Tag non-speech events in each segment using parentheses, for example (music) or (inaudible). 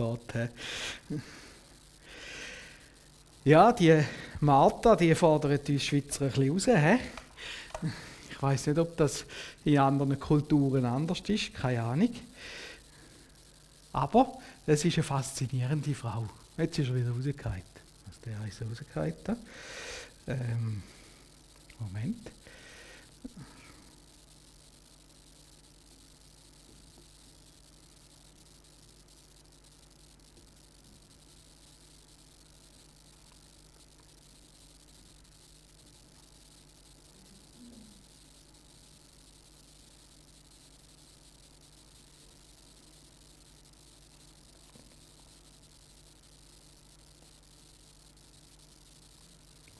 geht. Ja, die Martha, die fordert uns Schweizer ein bisschen raus. Ich weiß nicht, ob das in anderen Kulturen anders ist, keine Ahnung. Aber es ist eine faszinierende Frau. Jetzt ist er wieder rausgefallen. Also der ist rausgefallen. Ähm, Moment.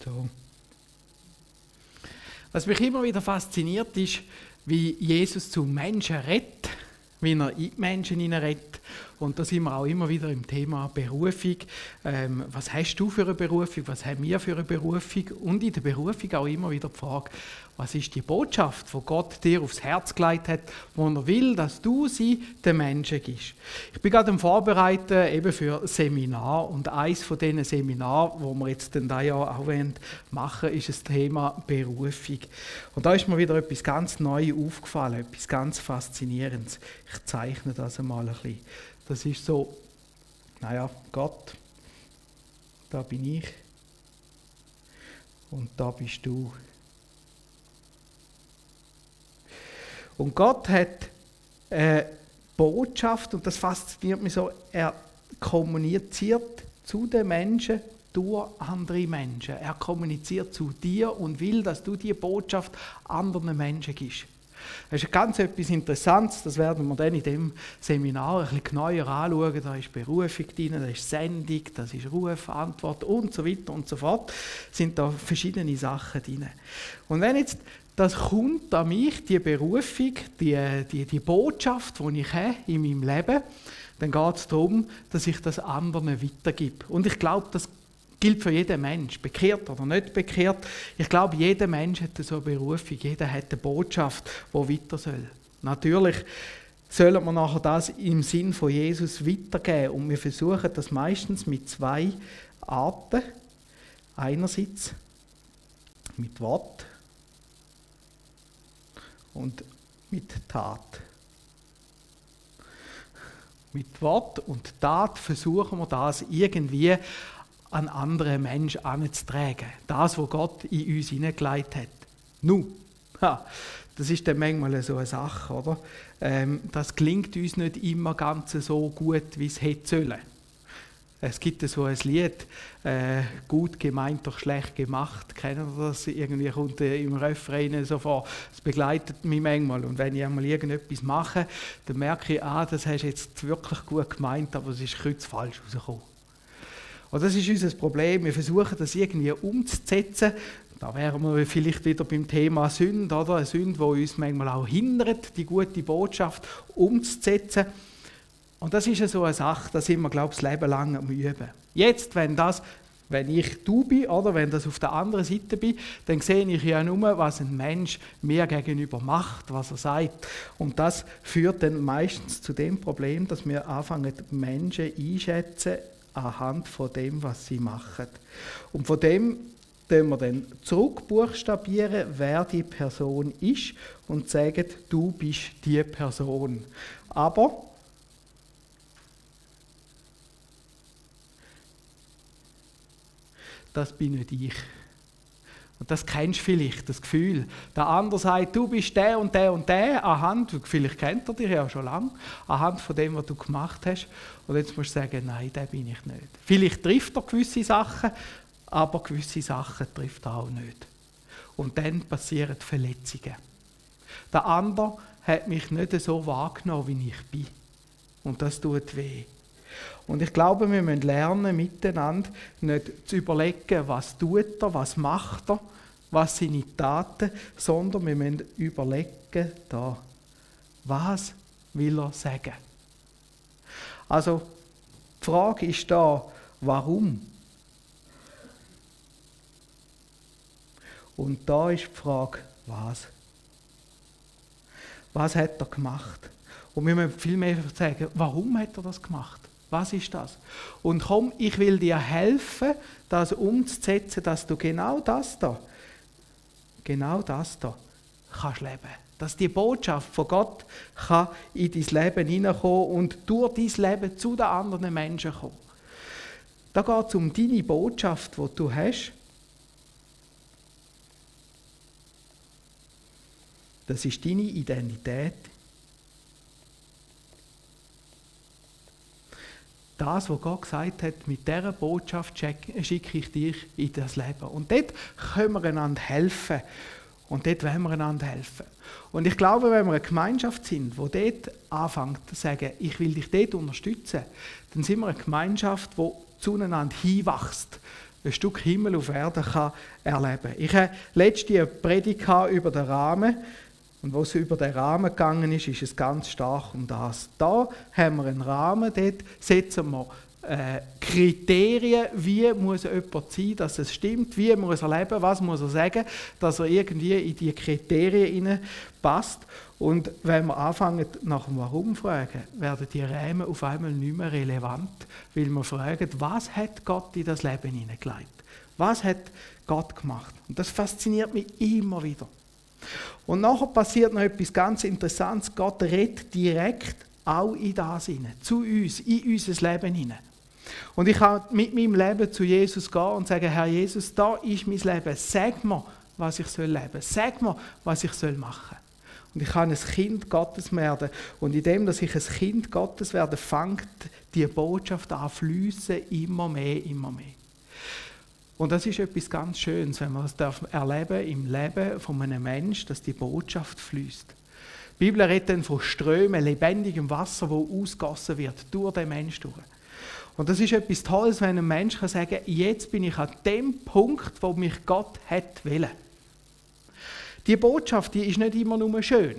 So. Was mich immer wieder fasziniert ist, wie Jesus zu Menschen redet, wie er in die Menschen redet. Und da sind wir auch immer wieder im Thema Berufung. Ähm, was hast du für eine Berufung? Was haben wir für eine Berufung? Und in der Berufung auch immer wieder die Frage, was ist die Botschaft, die Gott dir aufs Herz gelegt hat, wo er will, dass du sie den Menschen gibst? Ich bin gerade am Vorbereiten eben für Seminar und eins von diesen Seminaren, wo wir jetzt dann da ja auch machen, ist das Thema Berufung. Und da ist mir wieder etwas ganz Neues aufgefallen, etwas ganz Faszinierendes. Ich zeichne das einmal ein bisschen. Das ist so, naja, Gott, da bin ich und da bist du. Und Gott hat eine Botschaft, und das fasziniert mich so, er kommuniziert zu den Menschen durch andere Menschen. Er kommuniziert zu dir und will, dass du die Botschaft anderen Menschen gibst. Das ist ganz etwas Interessantes, das werden wir dann in dem Seminar ein bisschen genauer anschauen. Da ist Berufung drin, da ist Sendung, das ist Ruf, Antwort und so weiter und so fort. Es sind da verschiedene Sachen drin. Und wenn jetzt das kommt an mich, die Berufung, die, die, die Botschaft, die ich habe in meinem Leben, dann geht es darum, dass ich das anderen weitergebe. Und ich glaube, das gilt für jeden Mensch, bekehrt oder nicht bekehrt. Ich glaube, jeder Mensch hat so eine Berufung, jeder hat eine Botschaft, die weiter soll. Natürlich sollen wir nachher das im Sinn von Jesus weitergeben und wir versuchen das meistens mit zwei Arten. Einerseits mit Wort und mit Tat. Mit Wort und Tat versuchen wir das irgendwie an andere Menschen anzutragen. Das, was Gott in uns hineingelegt hat. Nu, ha, das ist dann manchmal so eine Sache, oder? Ähm, das klingt uns nicht immer ganz so gut, wie es hätte sollen. Es gibt so ein Lied, äh, gut gemeint, doch schlecht gemacht. Kennen Sie das? Irgendwie kommt im Refrain so vor. Es begleitet mich manchmal. Und wenn ich einmal irgendetwas mache, dann merke ich, ah, das hast du jetzt wirklich gut gemeint, aber es ist kurz falsch rausgekommen. Und das ist unser Problem. Wir versuchen das irgendwie umzusetzen. Da wären wir vielleicht wieder beim Thema Sünde, oder? Eine Sünde, die uns manchmal auch hindert, die gute Botschaft umzusetzen. Und das ist ja so eine Sache, da sind wir, glaube ich, das Leben lang am Üben. Jetzt, wenn das, wenn ich du bin, oder wenn das auf der anderen Seite bin, dann sehe ich ja nur, was ein Mensch mir gegenüber macht, was er sagt. Und das führt dann meistens zu dem Problem, dass wir anfangen, Menschen einschätzen anhand von dem, was sie machen. Und von dem können wir dann zurückbuchstabieren, wer die Person ist und sagen, du bist die Person. Aber das bin nicht ich. Und das kennst du vielleicht, das Gefühl. Der andere sagt, du bist der und der und der, anhand, vielleicht kennt er dich ja schon lange, anhand von dem, was du gemacht hast. Und jetzt musst du sagen, nein, der bin ich nicht. Vielleicht trifft er gewisse Sachen, aber gewisse Sachen trifft er auch nicht. Und dann passieren Verletzungen. Der andere hat mich nicht so wahrgenommen, wie ich bin. Und das tut weh. Und ich glaube, wir müssen lernen, miteinander nicht zu überlegen, was tut er, was macht er, was sind seine Taten, sondern wir müssen überlegen, da, was will er sagen. Also, die Frage ist da, warum? Und da ist die Frage, was? Was hat er gemacht? Und wir müssen viel mehr sagen, warum hat er das gemacht? Was ist das? Und komm, ich will dir helfen, das umzusetzen, dass du genau das da, genau das da kannst leben. Dass die Botschaft von Gott kann in dein Leben hineinkommen und durch dein Leben zu den anderen Menschen kommen. Da geht es um deine Botschaft, die du hast. Das ist deine Identität. Das, was Gott gesagt hat, mit dieser Botschaft schicke ich dich in das Leben. Und dort können wir einander helfen. Und dort wollen wir einander helfen. Und ich glaube, wenn wir eine Gemeinschaft sind, die dort anfängt zu sagen, ich will dich dort unterstützen, dann sind wir eine Gemeinschaft, die zueinander hinwächst, ein Stück Himmel auf Erde kann erleben. Ich habe letzte eine Predigt über den Rahmen. Und wo es über den Rahmen gegangen ist, ist es ganz stark um das. Da haben wir einen Rahmen, dort setzen wir äh, Kriterien, wie muss jemand sein, dass es stimmt, wie muss er leben, was muss er sagen, dass er irgendwie in die Kriterien passt. Und wenn wir anfangen nach dem Warum fragen, werden die Rahmen auf einmal nicht mehr relevant, weil wir fragen, was hat Gott in das Leben hineingelegt? Was hat Gott gemacht? Und das fasziniert mich immer wieder. Und nachher passiert noch etwas ganz Interessantes. Gott redet direkt auch in das hinein, zu uns, in unser Leben hinein. Und ich kann mit meinem Leben zu Jesus gehen und sagen, Herr Jesus, da ist mein Leben. Sag mir, was ich soll leben. Sag mir, was ich soll machen. Und ich kann ein Kind Gottes werden. Und indem, dass ich ein Kind Gottes werde, fängt die Botschaft an fließen immer mehr, immer mehr. Und das ist etwas ganz Schönes, wenn man das erleben im Leben von einem Menschen, dass die Botschaft fließt. Die Bibel redet dann von Strömen, lebendigem Wasser, wo ausgossen wird durch den Menschen durch. Und das ist etwas Tolles, wenn ein Mensch kann sagen, jetzt bin ich an dem Punkt, wo mich Gott hat wollen. Die Botschaft, die ist nicht immer nur schön.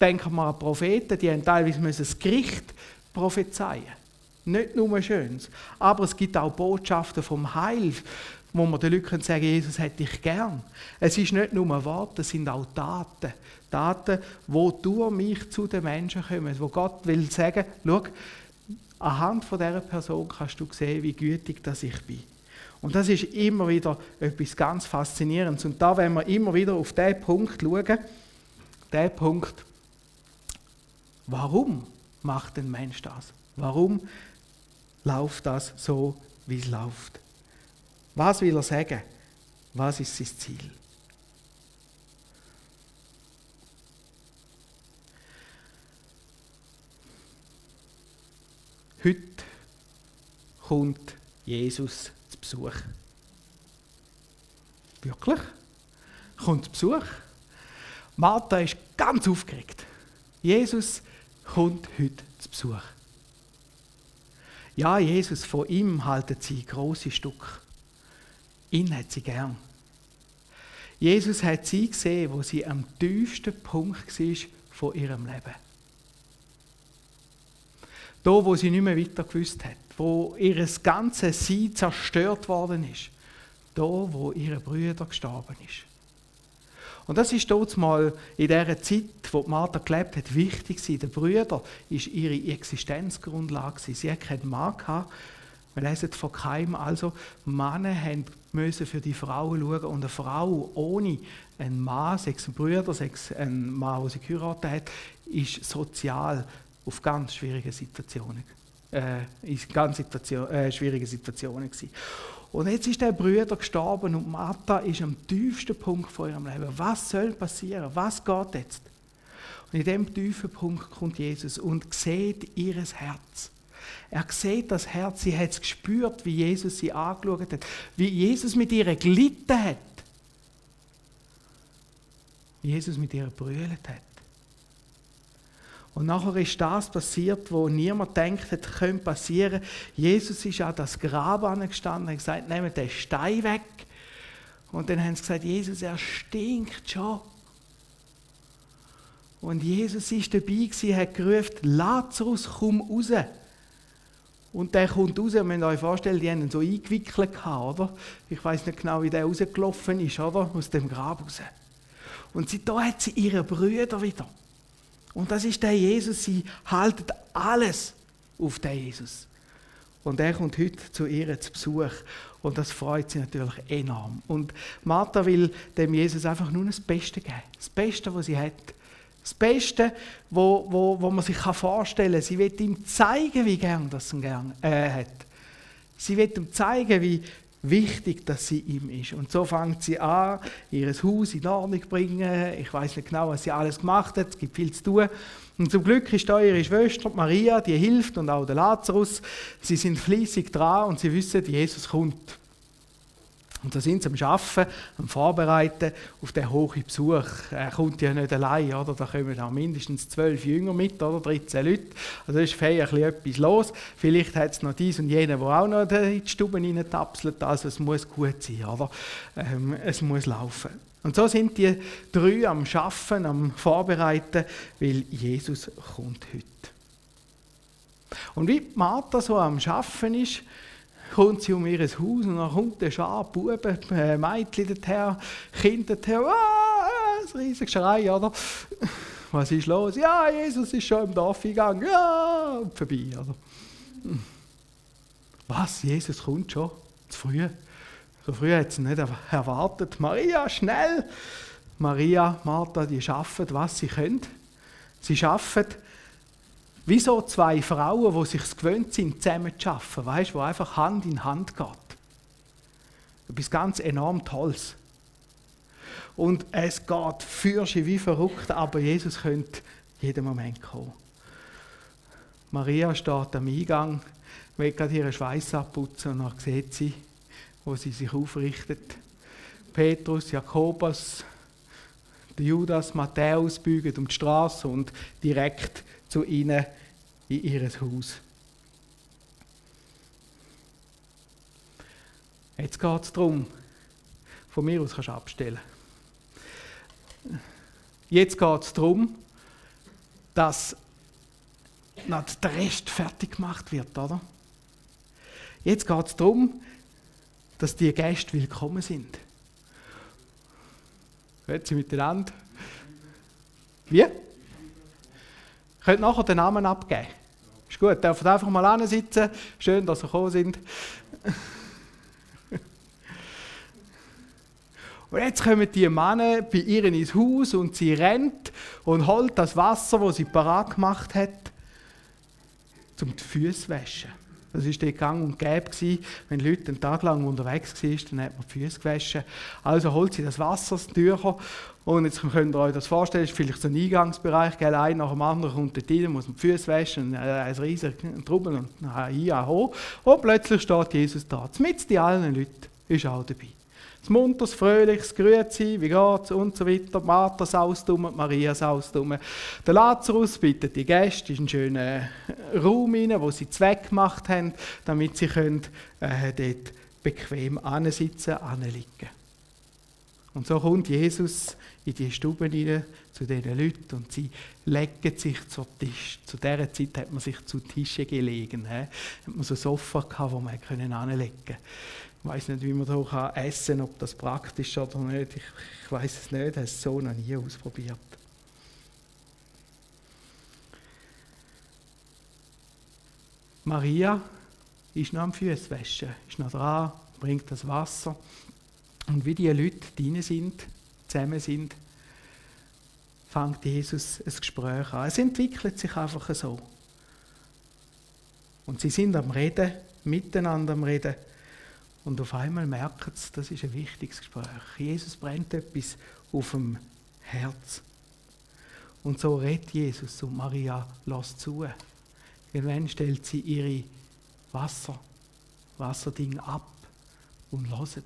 Denken wir an Propheten, die haben teilweise das Gericht prophezeien. Nicht nur Schönes. Aber es gibt auch Botschaften vom Heil, wo man den Leuten sagen Jesus hätte dich gern. Es ist nicht nur Worte, es sind auch Taten. Taten, wo durch mich zu den Menschen kommen. Wo Gott will sagen, schau, anhand von dieser Person kannst du sehen, wie gütig das ich bin. Und das ist immer wieder etwas ganz Faszinierendes. Und da wenn wir immer wieder auf diesen Punkt schauen, der Punkt, warum macht ein Mensch das? Warum läuft das so, wie es läuft. Was will er sagen? Was ist sein Ziel? Heute kommt Jesus zu Besuch. Wirklich? Kommt zu Besuch. Martha ist ganz aufgeregt. Jesus kommt heute zu Besuch. Ja, Jesus, von ihm halten sie große Stück. Ihn hat sie gern. Jesus hat sie gesehen, wo sie am tiefsten Punkt war von ihrem Leben. Da, wo sie nicht mehr weiter gewusst hat, wo ihr ganzes Sein zerstört worden ist. Da, wo ihre Brüder gestorben ist. Und das ist dort mal in der Zeit, wo Martha gelebt hat, wichtig gewesen. Der Brüder ist ihre Existenzgrundlage Sie hat keinen Mann gehabt. Wir lesen von Keim also, Männer müssen für die Frauen schauen und eine Frau ohne einen Mann, sechs Brüder, sechs ein Mann, der sie geheiratet hat, ist sozial auf ganz schwierige Situationen, äh, in ganz Situation, äh, schwierige Situationen gewesen. Und jetzt ist der Brüder gestorben und Martha ist am tiefsten Punkt von ihrem Leben. Was soll passieren? Was geht jetzt? Und in dem tiefen Punkt kommt Jesus und sieht ihr Herz. Er sieht das Herz, sie hat es gespürt, wie Jesus sie angeschaut hat, wie Jesus mit ihr gelitten hat. Wie Jesus mit ihr brüllt hat. Und nachher ist das passiert, wo niemand denkt, hätte könnte passieren. Jesus ist an das Grab angestanden und hat gesagt, nehmt den Stein weg. Und dann haben sie gesagt, Jesus, er stinkt schon. Und Jesus ist dabei gewesen, hat gerufen, Lazarus, komm raus. Und der kommt raus, ihr müsst euch vorstellen, die haben ihn so eingewickelt oder? Ich weiß nicht genau, wie der rausgelaufen ist, oder? Aus dem Grab raus. Und da hat sie ihre Brüder wieder. Und das ist der Jesus, sie halten alles auf den Jesus. Und er kommt heute zu ihr zu Besuch. Und das freut sie natürlich enorm. Und Martha will dem Jesus einfach nur das Beste geben. Das Beste, was sie hat. Das Beste, wo, wo, wo man sich vorstellen kann. Sie will ihm zeigen, wie gern das er äh, hat. Sie will ihm zeigen, wie wichtig, dass sie ihm ist. Und so fängt sie an, ihr Haus in Ordnung zu bringen. Ich weiß nicht genau, was sie alles gemacht hat. Es gibt viel zu tun. Und zum Glück ist da ihre Schwester Maria, die hilft und auch der Lazarus. Sie sind fließig dran und sie wissen, Jesus kommt. Und da sind sie am Arbeiten, am Vorbereiten auf den hohen Besuch. Er kommt ja nicht allein, oder? Da kommen auch mindestens zwölf Jünger mit, oder? 13 Leute. Also ist feierlich etwas los. Vielleicht hat es noch dies und jene, wo auch noch in die Stube reintapselt. Also es muss gut sein, oder? Ähm, es muss laufen. Und so sind die drei am Schaffen, am Vorbereiten, weil Jesus kommt heute. Und wie Martha so am Schaffen ist, kommt sie um ihr Haus und dann kommt der Schar Buben, äh, Mädchen daher, Kinder daher, ah, ein riesiges Schrei, oder? Was ist los? Ja, Jesus ist schon im Dorf gegangen, ja, und vorbei, oder? Was, Jesus kommt schon? Zu früh? So früh hat sie nicht erwartet. Maria, schnell! Maria, Martha, die schaffen, was sie können. Sie schaffen wie so zwei Frauen, die sich gewöhnt sind, zusammen zu arbeiten, weißt, wo einfach Hand in Hand geht. Etwas ganz enorm Tolles. Und es geht für sie wie verrückt, aber Jesus könnte jeden Moment kommen. Maria steht am Eingang, will gerade ihren Schweiß abputzen und dann sieht sie, wo sie sich aufrichtet. Petrus, Jakobus, Judas, Matthäus bügen um die Straße und direkt zu ihnen in ihr Haus. Jetzt geht es darum, von mir aus kannst du abstellen. Jetzt geht es darum, dass der Rest fertig gemacht wird, oder? Jetzt geht es darum, dass die Gäste willkommen sind. Hört sie miteinander? Wie? Könnt nachher den Namen abgeben. Ist gut, dürft einfach mal sitzen. Schön, dass ihr gekommen sind. (laughs) Und jetzt kommen die Männer bei ihr ins Haus und sie rennt und holt das Wasser, das sie parat gemacht hat, um die Füße zu waschen. Das war der gang und gäbe. Wenn Leute einen Tag lang unterwegs waren, dann hat man die Füße gewaschen. Also holt sie das Wasser, das Tücher. Und jetzt könnt ihr euch das vorstellen, ist vielleicht so ein Eingangsbereich, gell? ein nach dem anderen kommt dort rein, muss man die Füße waschen, äh, ein riesiger Trubel und hier hoch. Und plötzlich steht Jesus da. Mit die allen Leuten ist auch dabei. Das munters, fröhliches Grüezi, wie geht's und so weiter. Martha saust um, Maria saust um. Der Lazarus bittet die Gäste in einen schönen Raum rein, wo sie Zweck gemacht haben, damit sie können, äh, dort bequem ansitzen, anliegen. Und so kommt Jesus in die Stube rein zu diesen Leuten und sie legen sich zu Tisch. Zu dieser Zeit hat man sich zu Tischen gelegen. He? Hat man so ein Sofa gehabt, wo man anlegen konnte. Ich weiß nicht, wie man da essen kann, ob das praktisch ist oder nicht. Ich, ich weiß es nicht, ich habe es so noch nie ausprobiert. Maria ist noch am Füßwaschen, ist noch dran, bringt das Wasser. Und wie die Leute drin sind, zusammen sind, fängt Jesus ein Gespräch an. Es entwickelt sich einfach so. Und sie sind am Reden, miteinander am Reden. Und auf einmal merken sie, das ist ein wichtiges Gespräch. Jesus brennt etwas auf dem Herz. Und so redet Jesus und Maria lässt zu. Irgendwann stellt sie ihre Wasser, Wasserding ab und loset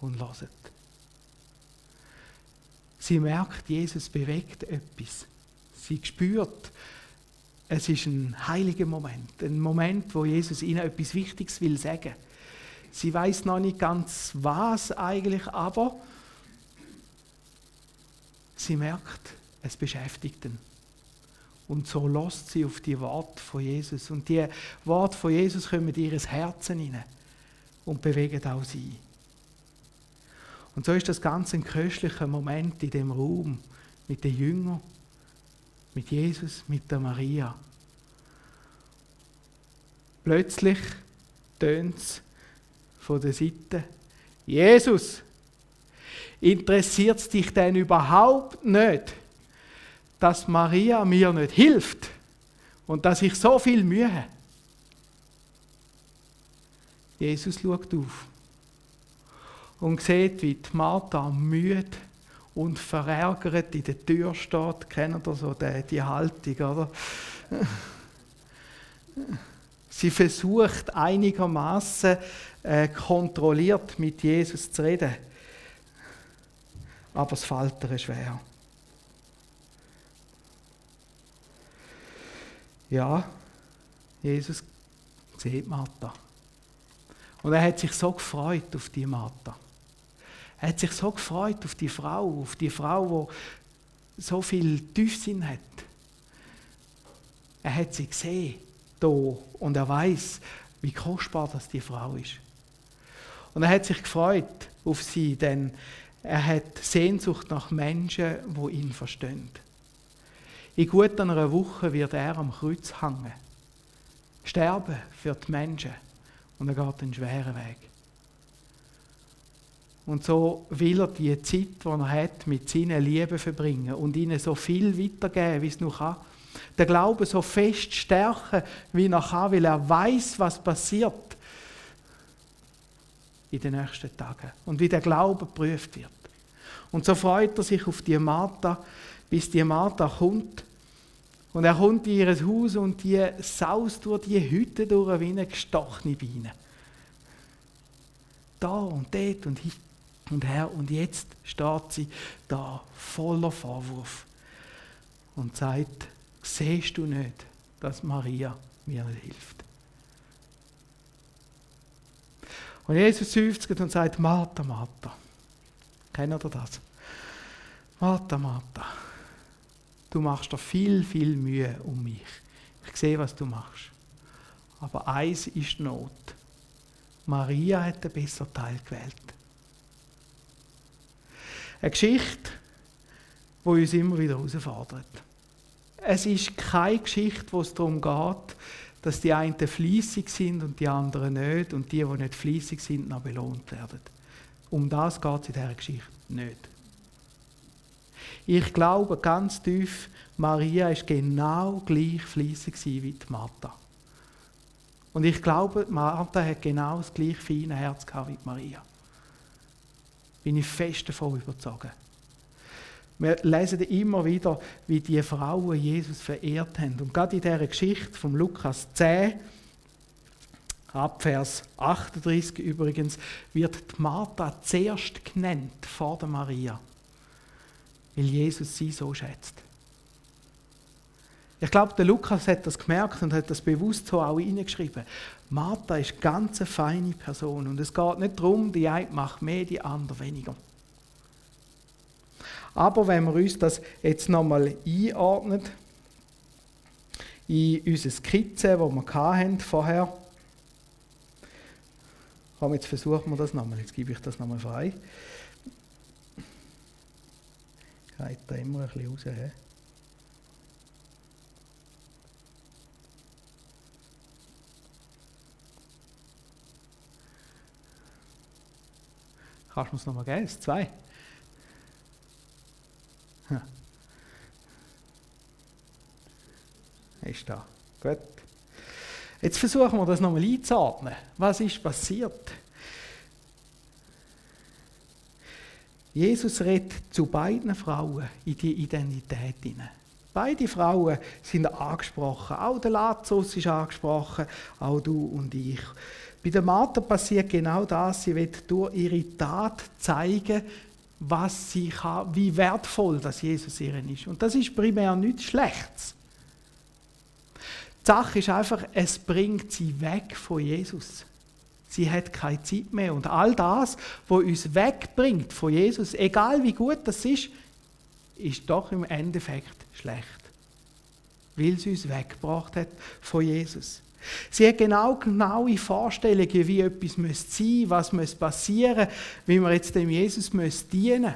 und loset. Sie merkt, Jesus bewegt etwas. Sie spürt, es ist ein heiliger Moment, ein Moment, wo Jesus ihnen etwas Wichtiges will sagen. Sie weiß noch nicht ganz was eigentlich, aber sie merkt, es beschäftigt ihn. Und so lässt sie auf die Worte von Jesus. Und die Worte von Jesus kommen in ihr Herzen hinein und bewegen auch sie. Und so ist das ganz ein köstlicher Moment in dem Raum mit den Jüngern, mit Jesus, mit der Maria. Plötzlich tönt es von der Seite. Jesus, interessiert es dich denn überhaupt nicht, dass Maria mir nicht hilft und dass ich so viel Mühe habe? Jesus schaut auf und sieht, wie die Martha müde und verärgert in der Tür steht. Kennt ihr so die, Haltung, oder? Sie versucht einigermaßen äh, kontrolliert mit Jesus zu reden. Aber es fällt ihr schwer. Ja, Jesus sieht Martha. Und er hat sich so gefreut auf die Martha. Er hat sich so gefreut auf die Frau, auf die Frau, die so viel Tiefsinn hat. Er hat sie gesehen, da, und er weiß, wie kostbar das die Frau ist. Und er hat sich gefreut auf sie, denn er hat Sehnsucht nach Menschen, wo ihn verstehen. In gut einer Woche wird er am Kreuz hängen. Sterben für die Menschen. Und er geht einen schweren Weg. Und so will er die Zeit, die er hat, mit seinen Lieben verbringen und ihnen so viel weitergeben, wie es noch kann. Der Glaube so fest stärken, wie er kann, weil er weiß, was passiert in den nächsten Tagen und wie der Glaube geprüft wird. Und so freut er sich auf die Martha, bis die Martha kommt. Und er kommt in ihr Haus und die saust durch die Hütte durch wie eine gestochene Biene. Da und dort und hin und her. Und jetzt steht sie da voller Vorwurf und sagt, siehst du nicht, dass Maria mir nicht hilft? Und Jesus seufzt und sagt, Martha, Martha. Kennt ihr das? Martha, Martha. Du machst dir viel, viel Mühe um mich. Ich sehe, was du machst. Aber eins ist Not. Maria hat den besseren Teil gewählt. Eine Geschichte, die uns immer wieder herausfordert. Es ist keine Geschichte, wo es darum geht, dass die einen fließig sind und die anderen nicht und die, die nicht fließig sind, noch belohnt werden. Um das geht es in dieser Geschichte nicht. Ich glaube ganz tief, Maria ist genau gleich fließig wie die Martha. Und ich glaube, Martha hat genau das gleiche feine Herz gehabt wie Maria. Bin ich fest davon überzeugt. Wir lesen immer wieder, wie die Frauen Jesus verehrt haben. Und gerade in dieser Geschichte von Lukas 10, ab Vers 38 übrigens, wird die Martha zuerst genannt vor der Maria, weil Jesus sie so schätzt. Ich glaube, der Lukas hat das gemerkt und hat das bewusst so auch hineingeschrieben. Martha ist ganz eine feine Person und es geht nicht darum, die eine macht mehr, die andere weniger. Aber wenn wir uns das jetzt nochmal einordnen, in unsere Skizze, die wir hatten vorher, Komm, jetzt versuchen wir das nochmal. Jetzt gebe ich das nochmal frei. Geht da immer ein bisschen raus. He? Kannst du es nochmal geben? Das zwei. Ja. Ist da. Gut. Jetzt versuchen wir das nochmal einzuordnen. Was ist passiert? Jesus redet zu beiden Frauen in die Identität hinein. Beide Frauen sind angesprochen. Auch der Lazarus ist angesprochen, auch du und ich. Bei der Martha passiert genau das. Sie wird durch ihre Tat zeigen, was sie kann, wie wertvoll das Jesus ihren ist. Und das ist primär nichts Schlechtes. Die Sache ist einfach, es bringt sie weg von Jesus. Sie hat keine Zeit mehr. Und all das, was uns wegbringt von Jesus, egal wie gut das ist, ist doch im Endeffekt schlecht. Weil sie uns weggebracht hat von Jesus. Sie hat genau genaue Vorstellungen, wie etwas sein müsste, was passieren müsste, wie man jetzt dem Jesus dienen müsste.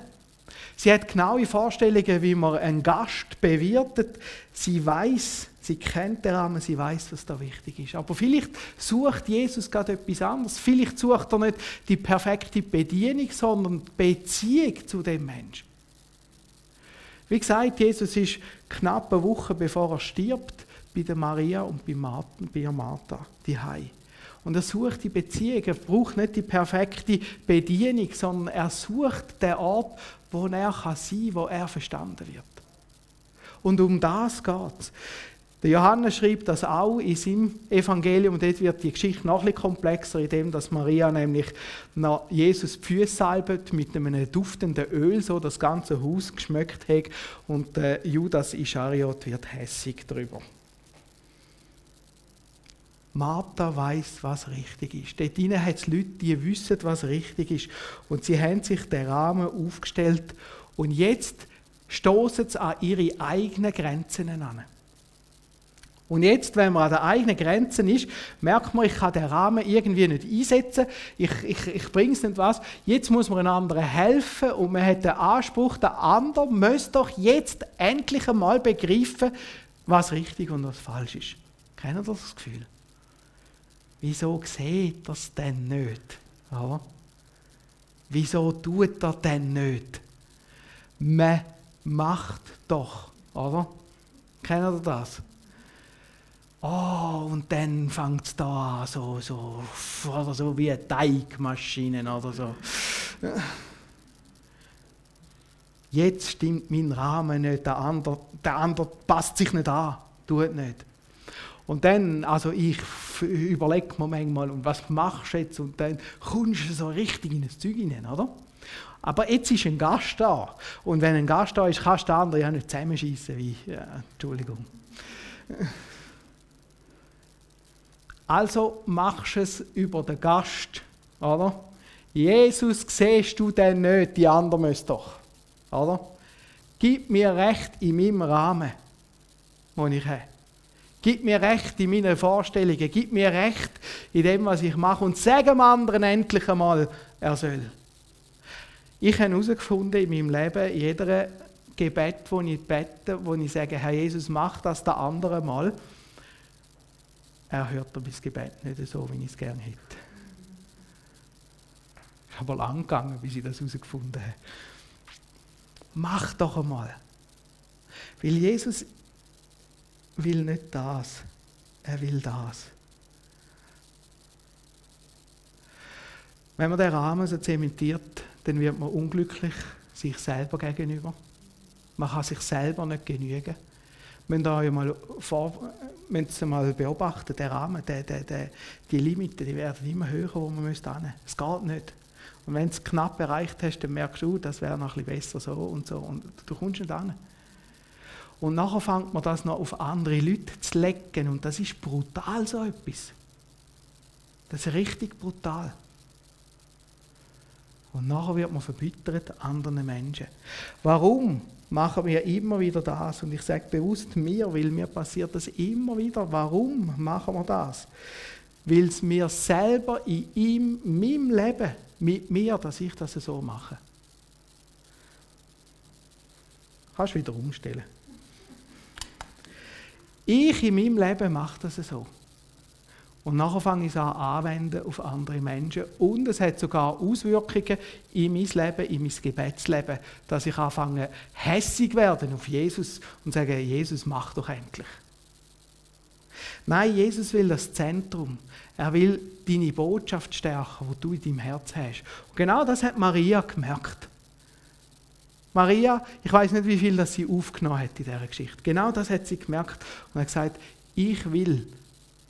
Sie hat genaue Vorstellungen, wie man einen Gast bewirtet. Sie weiß, Sie kennt den Rahmen, sie weiß, was da wichtig ist. Aber vielleicht sucht Jesus gerade etwas anderes. Vielleicht sucht er nicht die perfekte Bedienung, sondern die Beziehung zu dem Menschen. Wie gesagt, Jesus ist knapp eine Woche bevor er stirbt, bei der Maria und bei, Martha, bei Martha die Und er sucht die Beziehung. Er braucht nicht die perfekte Bedienung, sondern er sucht den Ort, wo er sein kann, wo er verstanden wird. Und um das geht es. Der Johannes schreibt das auch in seinem Evangelium. Dort wird die Geschichte noch ein komplexer, indem dass Maria nämlich nach Jesus die Füße salbet mit einem duftenden Öl, so das ganze Haus geschmückt hat. Und äh, Judas Ischariot wird hässig darüber. Martha weiß, was richtig ist. Dort drinnen hat es Leute, die wissen, was richtig ist. Und sie haben sich den Rahmen aufgestellt. Und jetzt stoßen sie an ihre eigenen Grenzen an. Und jetzt, wenn man an den eigenen Grenzen ist, merkt man, ich kann den Rahmen irgendwie nicht einsetzen, ich, ich, ich bringe es nicht was. Jetzt muss man einem anderen helfen und man hat den Anspruch, der andere muss doch jetzt endlich einmal begreifen, was richtig und was falsch ist. Kennen Sie das Gefühl? Wieso sieht er es denn nicht? Ja. Wieso tut er denn nicht? Man macht doch, oder? Kennen Sie das? Oh, und dann fängt es da an, so, so, oder so wie eine Teigmaschine oder so. Jetzt stimmt mein Rahmen nicht, der andere, der andere passt sich nicht an, tut nicht. Und dann, also ich überlege mir manchmal, und was machst du jetzt? Und dann kommst du so richtig in das Zeug hinein, oder? Aber jetzt ist ein Gast da. Und wenn ein Gast da ist, kannst du den anderen ja nicht zusammenschießen, wie, ja, Entschuldigung. Also machst du es über den Gast, oder? Jesus siehst du denn nicht, die anderen müssen doch, oder? Gib mir Recht in meinem Rahmen, den ich habe. Gib mir Recht in meinen Vorstellungen, gib mir Recht in dem, was ich mache und sag dem anderen endlich einmal, er soll. Ich habe herausgefunden in meinem Leben, in jeder Gebet, wo ich bete, wo ich sage, Herr Jesus, mach das der andere mal, er hört mein Gebet nicht so, wie ich es gerne hätte. Es ist aber lang gegangen, bis ich das herausgefunden habe. Mach doch einmal. Weil Jesus will nicht das, er will das. Wenn man den Rahmen so zementiert, dann wird man unglücklich sich selber gegenüber. Man kann sich selber nicht genügen müsst ihr mal, vor, müsst mal beobachten, der Rahmen, der, der, der, die Limiten, die werden immer höher, wo man müsste hin. Es geht nicht. Und wenn du es knapp erreicht hast, dann merkst du, das wäre noch ein bisschen besser so und so. Und du kommst nicht hin. Und nachher fängt man das noch auf andere Leute zu lecken. Und das ist brutal, so etwas. Das ist richtig brutal. Und nachher wird man verbittert anderen Menschen. Warum? Machen wir immer wieder das. Und ich sage bewusst mir, weil mir passiert das immer wieder. Warum machen wir das? Weil es mir selber in ihm, meinem Leben, mit mir, dass ich das so mache. Kannst du wieder umstellen. Ich in meinem Leben mache das so. Und nachher fange ich es an anwenden auf andere Menschen. Und es hat sogar Auswirkungen in mein Leben, in mein Gebetsleben, dass ich anfange, hässig werden auf Jesus und sage, Jesus, mach doch endlich. Nein, Jesus will das Zentrum. Er will deine Botschaft stärken, die du in deinem Herz hast. Und genau das hat Maria gemerkt. Maria, ich weiß nicht, wie viel das sie aufgenommen hat in dieser Geschichte. Genau das hat sie gemerkt und hat gesagt, ich will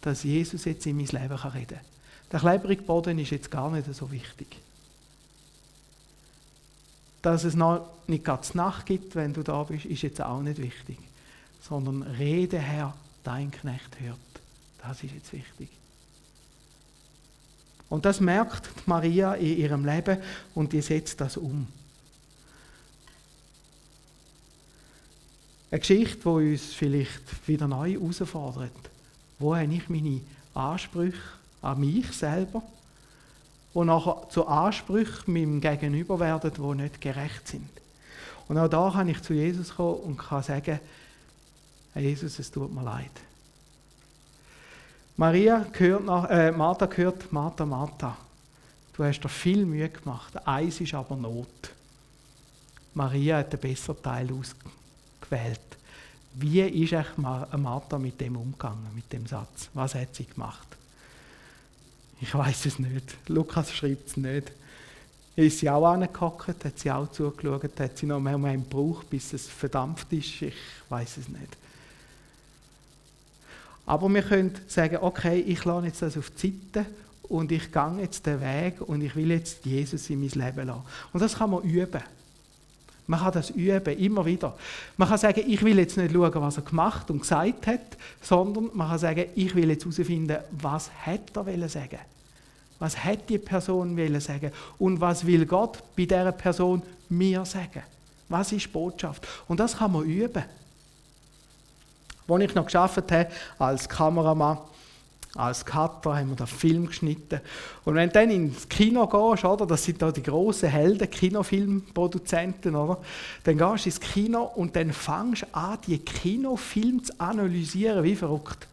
dass Jesus jetzt in mein Leben reden kann. Der klebrige Boden ist jetzt gar nicht so wichtig. Dass es noch nicht ganz Nacht gibt, wenn du da bist, ist jetzt auch nicht wichtig. Sondern rede, Herr, dein Knecht hört. Das ist jetzt wichtig. Und das merkt Maria in ihrem Leben und die setzt das um. Eine Geschichte, die uns vielleicht wieder neu herausfordert. Wo habe ich meine Ansprüche an mich selber, die nachher zu Ansprüchen meinem Gegenüber werden, die nicht gerecht sind. Und auch da kann ich zu Jesus kommen und kann sagen, Jesus, es tut mir leid. Maria gehört nach, äh, Martha gehört, Martha, Martha, du hast dir viel Mühe gemacht, eins ist aber Not. Maria hat den besseren Teil ausgewählt. Wie ist eigentlich Martha mit dem umgegangen, mit dem Satz? Was hat sie gemacht? Ich weiß es nicht. Lukas schreibt es nicht. Ist sie auch angehockt, hat sie auch zugeschaut, hat sie noch mehr einen gebraucht, bis es verdampft ist? Ich weiß es nicht. Aber wir können sagen, okay, ich lasse jetzt das auf die Seite und ich gehe jetzt den Weg und ich will jetzt Jesus in mein Leben lassen. Und das kann man üben. Man kann das üben, immer wieder. Man kann sagen, ich will jetzt nicht schauen, was er gemacht und gesagt hat, sondern man kann sagen, ich will jetzt herausfinden, was hat er sagen Was hat die Person sagen? Und was will Gott bei dieser Person mir sagen? Was ist Botschaft? Und das kann man üben. Als ich noch geschafft habe als Kameramann, als Cutter, haben wir da Film geschnitten. Und wenn du dann ins Kino gehst, oder, das sind da die grossen Helden, Kinofilmproduzenten, oder, dann gehst du ins Kino und dann fängst du an, die Kinofilme zu analysieren, wie verrückt.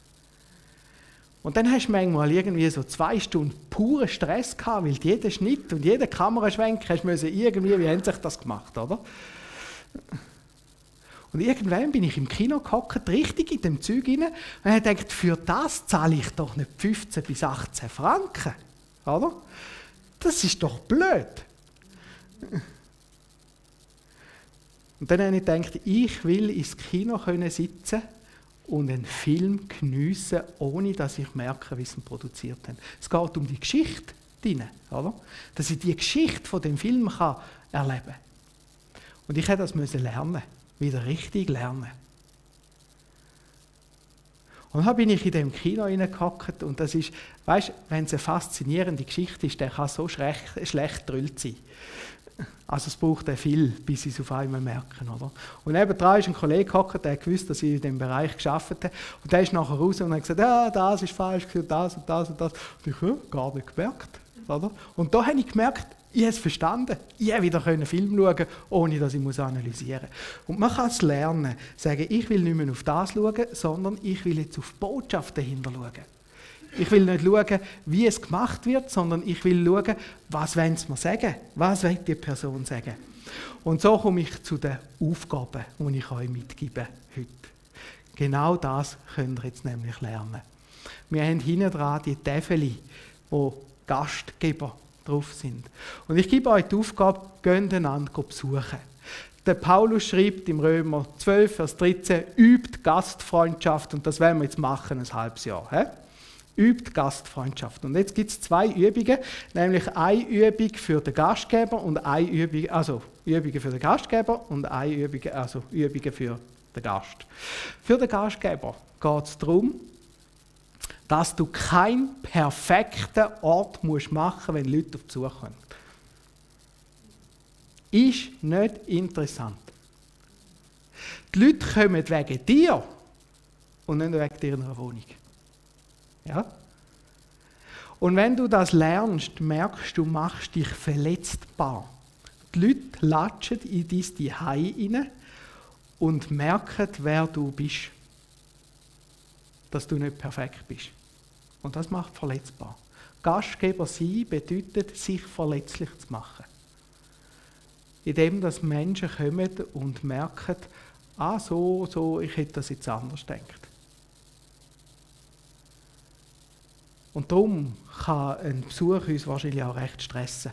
Und dann hast du manchmal irgendwie so zwei Stunden puren Stress gehabt, weil jeder Schnitt und jeder Kameraschwenk hast du irgendwie, wie haben sich das gemacht, oder? Und irgendwann bin ich im Kino gehockt, richtig in dem Zeug rein, und habe gedacht, für das zahle ich doch nicht 15 bis 18 Franken. Oder? Das ist doch blöd. Und dann habe ich gedacht, ich will ins Kino sitzen und einen Film geniessen, ohne dass ich merke, wie sie ihn produziert haben. Es geht um die Geschichte drin, oder? Dass ich die Geschichte von dem Film erleben kann. Und ich musste das lernen wieder richtig lernen. Und dann bin ich in dem Kino reingehockt und das ist, weißt, wenn es eine faszinierende Geschichte ist, der kann so schlecht, schlecht drüllt sein. Also es braucht ja viel, bis sie es auf einmal merken, oder? Und nebenan ist ein Kollege gehockt, der gewusst, dass ich in dem Bereich geschafft habe. Und der ist nachher raus und hat gesagt, ja, das ist falsch, das und das und das. Und ich habe gar nicht gemerkt, oder? Und da habe ich gemerkt, ich habe es verstanden. Ich habe wieder einen Film schauen, ohne dass ich analysieren muss. Und man kann es lernen, sagen, ich will nicht mehr auf das schauen, sondern ich will jetzt auf die Botschaft dahinter schauen. Ich will nicht schauen, wie es gemacht wird, sondern ich will schauen, was wollen sie mir sagen? Was will die Person sagen? Und so komme ich zu den Aufgaben, die ich euch mitgebe heute. Genau das könnt ihr jetzt nämlich lernen. Wir haben hinten dran die Tafel, wo Gastgeber drauf sind. Und ich gebe euch die Aufgabe, geht einander besuchen. Der Paulus schreibt im Römer 12, Vers 13, übt Gastfreundschaft und das werden wir jetzt machen, ein halbes Jahr. He? Übt Gastfreundschaft. Und jetzt gibt es zwei Übungen, nämlich eine Übung für den Gastgeber und eine Übung, also Übungen für den Gastgeber und eine Übung, also Übungen für den Gast. Für den Gastgeber geht es darum, dass du keinen perfekten Ort musst machen wenn Leute auf Besuch kommen. Ist nicht interessant. Die Leute kommen wegen dir und nicht wegen deiner Wohnung. Ja? Und wenn du das lernst, merkst du, machst dich verletzbar. Die Leute latschen in dein Zuhause rein und merken, wer du bist. Dass du nicht perfekt bist. Und das macht verletzbar. Gastgeber sein bedeutet, sich verletzlich zu machen. Indem, dass Menschen kommen und merken, ah, so, so, ich hätte das jetzt anders gedacht. Und darum kann ein Besuch uns wahrscheinlich auch recht stressen.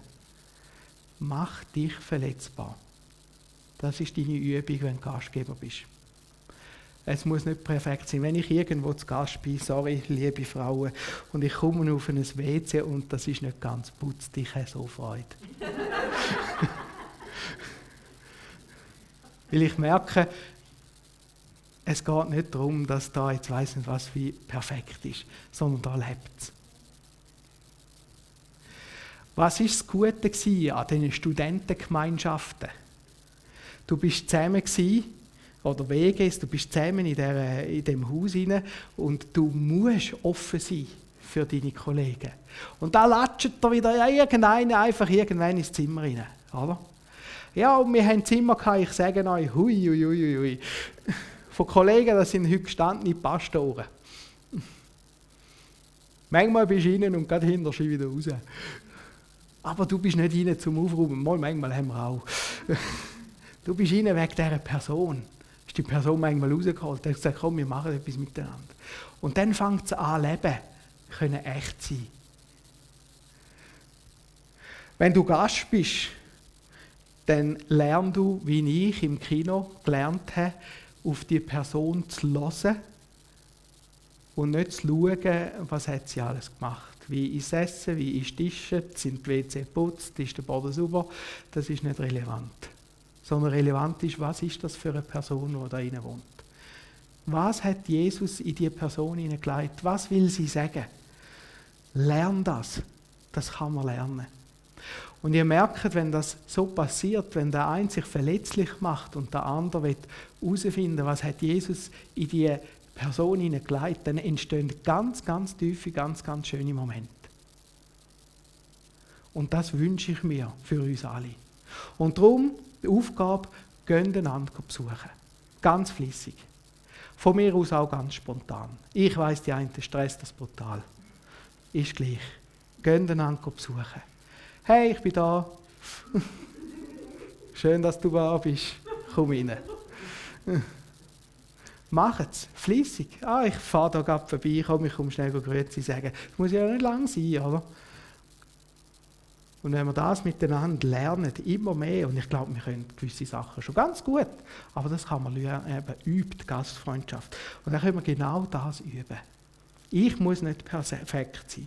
Mach dich verletzbar. Das ist deine Übung, wenn du Gastgeber bist. Es muss nicht perfekt sein. Wenn ich irgendwo zu Gast bin, sorry, liebe Frauen, und ich komme auf ein WC und das ist nicht ganz putzt, ich habe so Freude. (laughs) Weil ich merke, es geht nicht darum, dass da jetzt weiss nicht was wie perfekt ist, sondern da lebt es. Was ist das Gute an diesen Studentengemeinschaften? Du bist zusammen gewesen, oder WGs, du bist zusammen in, der, in dem Haus rein und du musst offen sein für deine Kollegen. Und da latscht da wieder irgendeiner einfach irgendwann ins Zimmer rein, oder? Ja, und wir haben Zimmer gehabt, ich sage euch, hui, hui, hui, hui. von Kollegen, das sind heute gestandene Pastoren. Manchmal bist du rein und gerade sie wieder raus. Aber du bist nicht rein zum Aufräumen. Mal, manchmal haben wir auch. Du bist rein wegen dieser Person. Ist die Person manchmal rausgeholt. Du hast gesagt, komm, wir machen etwas miteinander. Und dann fängt es an, leben. Können echt sein. Wenn du Gast bist, dann lernst du, wie ich im Kino gelernt habe, auf die Person zu hören und nicht zu schauen, was hat sie alles gemacht. Wie ist Essen, wie ist Tische, sind die WC geputzt, ist der Boden sauber, das ist nicht relevant. Sondern relevant ist, was ist das für eine Person, die da drinnen wohnt. Was hat Jesus in die Person hineingelegt? Was will sie sagen? Lern das. Das kann man lernen. Und ihr merkt, wenn das so passiert, wenn der eine sich verletzlich macht und der andere will herausfinden, was hat Jesus in die Person hineingelegt, dann entstehen ganz, ganz tiefe, ganz, ganz schöne Momente. Und das wünsche ich mir für uns alle. Und darum die Aufgabe, gehen einander besuchen. Ganz flüssig. Von mir aus auch ganz spontan. Ich weiß, die einen stresst das brutal. Ist gleich. Gehen einander besuchen. Hey, ich bin da. (laughs) Schön, dass du da bist. Komm rein. (laughs) Macht es, fließig. Ah, ich fahre da gerade vorbei, komm, ich komme schnell Grüezi sagen. Das muss ja nicht lang sein, oder? Und wenn wir das miteinander lernen, immer mehr, und ich glaube, wir können gewisse Sachen schon ganz gut, aber das kann man lernen, eben übt Gastfreundschaft. Und dann können wir genau das üben. Ich muss nicht perfekt sein.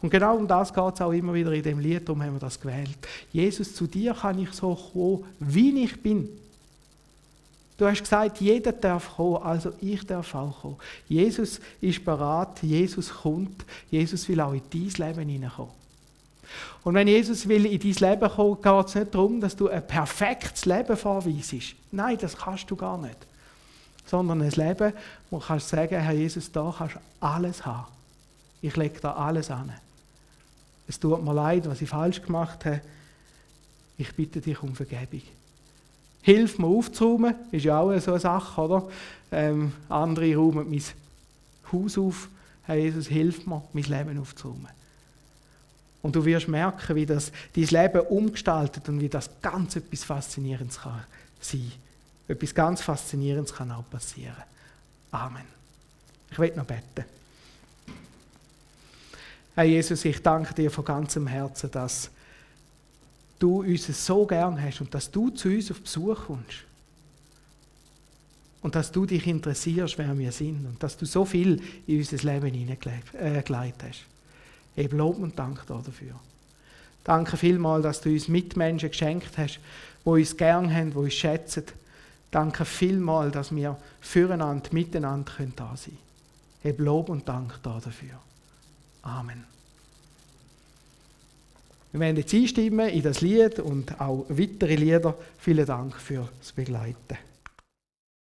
Und genau um das geht es auch immer wieder in dem Lied, darum haben wir das gewählt. Jesus, zu dir kann ich so kommen, wie ich bin. Du hast gesagt, jeder darf kommen, also ich darf auch kommen. Jesus ist bereit, Jesus kommt, Jesus will auch in dein Leben hineinkommen. Und wenn Jesus will in dein Leben kommen, geht es nicht darum, dass du ein perfektes Leben vorweisest. Nein, das kannst du gar nicht. Sondern ein Leben, wo du kannst sagen, Herr Jesus, da kannst du alles haben. Ich lege da alles an. Es tut mir leid, was ich falsch gemacht habe. Ich bitte dich um Vergebung. Hilf mir aufzuräumen, ist ja auch so eine Sache, oder? Ähm, andere räumen mein Haus auf. Herr Jesus, hilf mir, mein Leben aufzuräumen. Und du wirst merken, wie das dein Leben umgestaltet und wie das ganz etwas Faszinierendes kann sein. Etwas ganz Faszinierendes kann auch passieren. Amen. Ich will noch beten. Herr Jesus, ich danke dir von ganzem Herzen, dass du uns so gern hast und dass du zu uns auf Besuch kommst. Und dass du dich interessierst, wer wir sind und dass du so viel in unser Leben hineingelegt äh, hast. Eben Lob und Dank dafür. Danke vielmals, dass du uns Mitmenschen geschenkt hast, die uns gern haben, die uns schätzen. Danke vielmals, dass wir füreinander, miteinander da sein können. Eben Lob und Dank dafür. Amen. Wir werden jetzt einstimmen in das Lied und auch weitere Lieder. Vielen Dank fürs Begleiten.